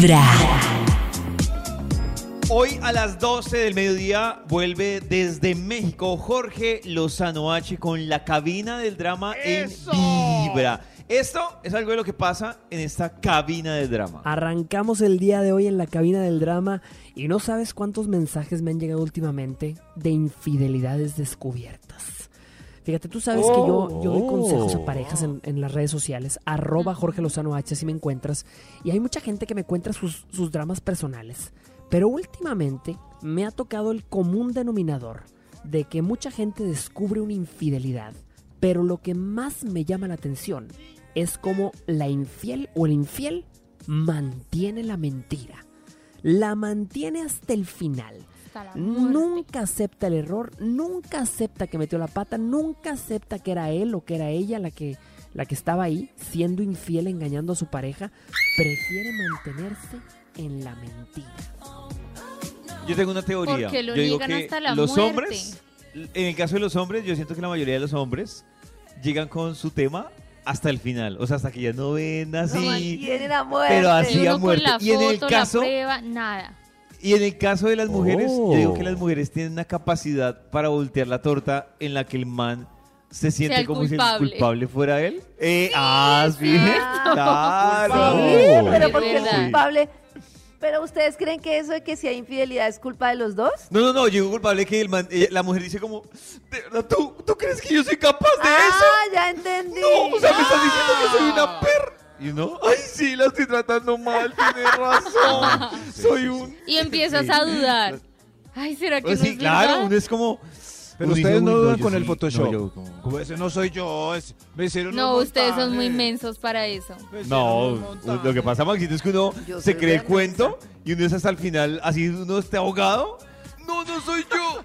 Vibra. Hoy a las 12 del mediodía vuelve desde México Jorge Lozano H con la cabina del drama en Vibra. Esto es algo de lo que pasa en esta cabina del drama. Arrancamos el día de hoy en la cabina del drama y no sabes cuántos mensajes me han llegado últimamente de infidelidades descubiertas. Fíjate, tú sabes que yo, yo doy consejos a parejas en, en las redes sociales, arroba Jorge Lozano H si me encuentras, y hay mucha gente que me cuenta sus, sus dramas personales. Pero últimamente me ha tocado el común denominador de que mucha gente descubre una infidelidad, pero lo que más me llama la atención es cómo la infiel o el infiel mantiene la mentira. La mantiene hasta el final. Hasta la muerte. Nunca acepta el error, nunca acepta que metió la pata, nunca acepta que era él o que era ella la que, la que estaba ahí, siendo infiel, engañando a su pareja. Prefiere mantenerse en la mentira. Yo tengo una teoría. Porque lo yo digo niegan que hasta la los muerte. hombres, en el caso de los hombres, yo siento que la mayoría de los hombres llegan con su tema hasta el final. O sea, hasta que ya no ven así. muerte. Pero así a muerte. Y en el caso- prueba, nada. Y en el caso de las mujeres, Oh. yo digo que las mujeres tienen una capacidad para voltear la torta en la que el man se siente como si el culpable. fuera él. Eh, ah, sí. Ah, Claro. Sí, pero porque es culpable. Pero ustedes creen que eso de que si hay infidelidad es culpa de los dos? No, no, no, yo digo culpable que el man, ella- la mujer dice como, ¿de verdad tú, tú crees que yo soy capaz de ah, eso? ya entendí. No, o sea, me estás diciendo que soy una perra. Y uno, ay, sí, la estoy tratando mal, tienes razón. soy un... Y empiezas a dudar. Ay, ¿será que Pues no sí, es claro, verdad? uno es como... Pero uno dice, ustedes no "Uy, dudan yo con el sí". Photoshop. No, yo como- Como ese no soy yo, es- me hicieron No, ustedes son muy montaje. mensos para eso. Me hicieron No, lo que pasa, Maxito, es que uno Yo se soy cree el cuento y uno es hasta el final, así uno esté ahogado. No, no soy yo.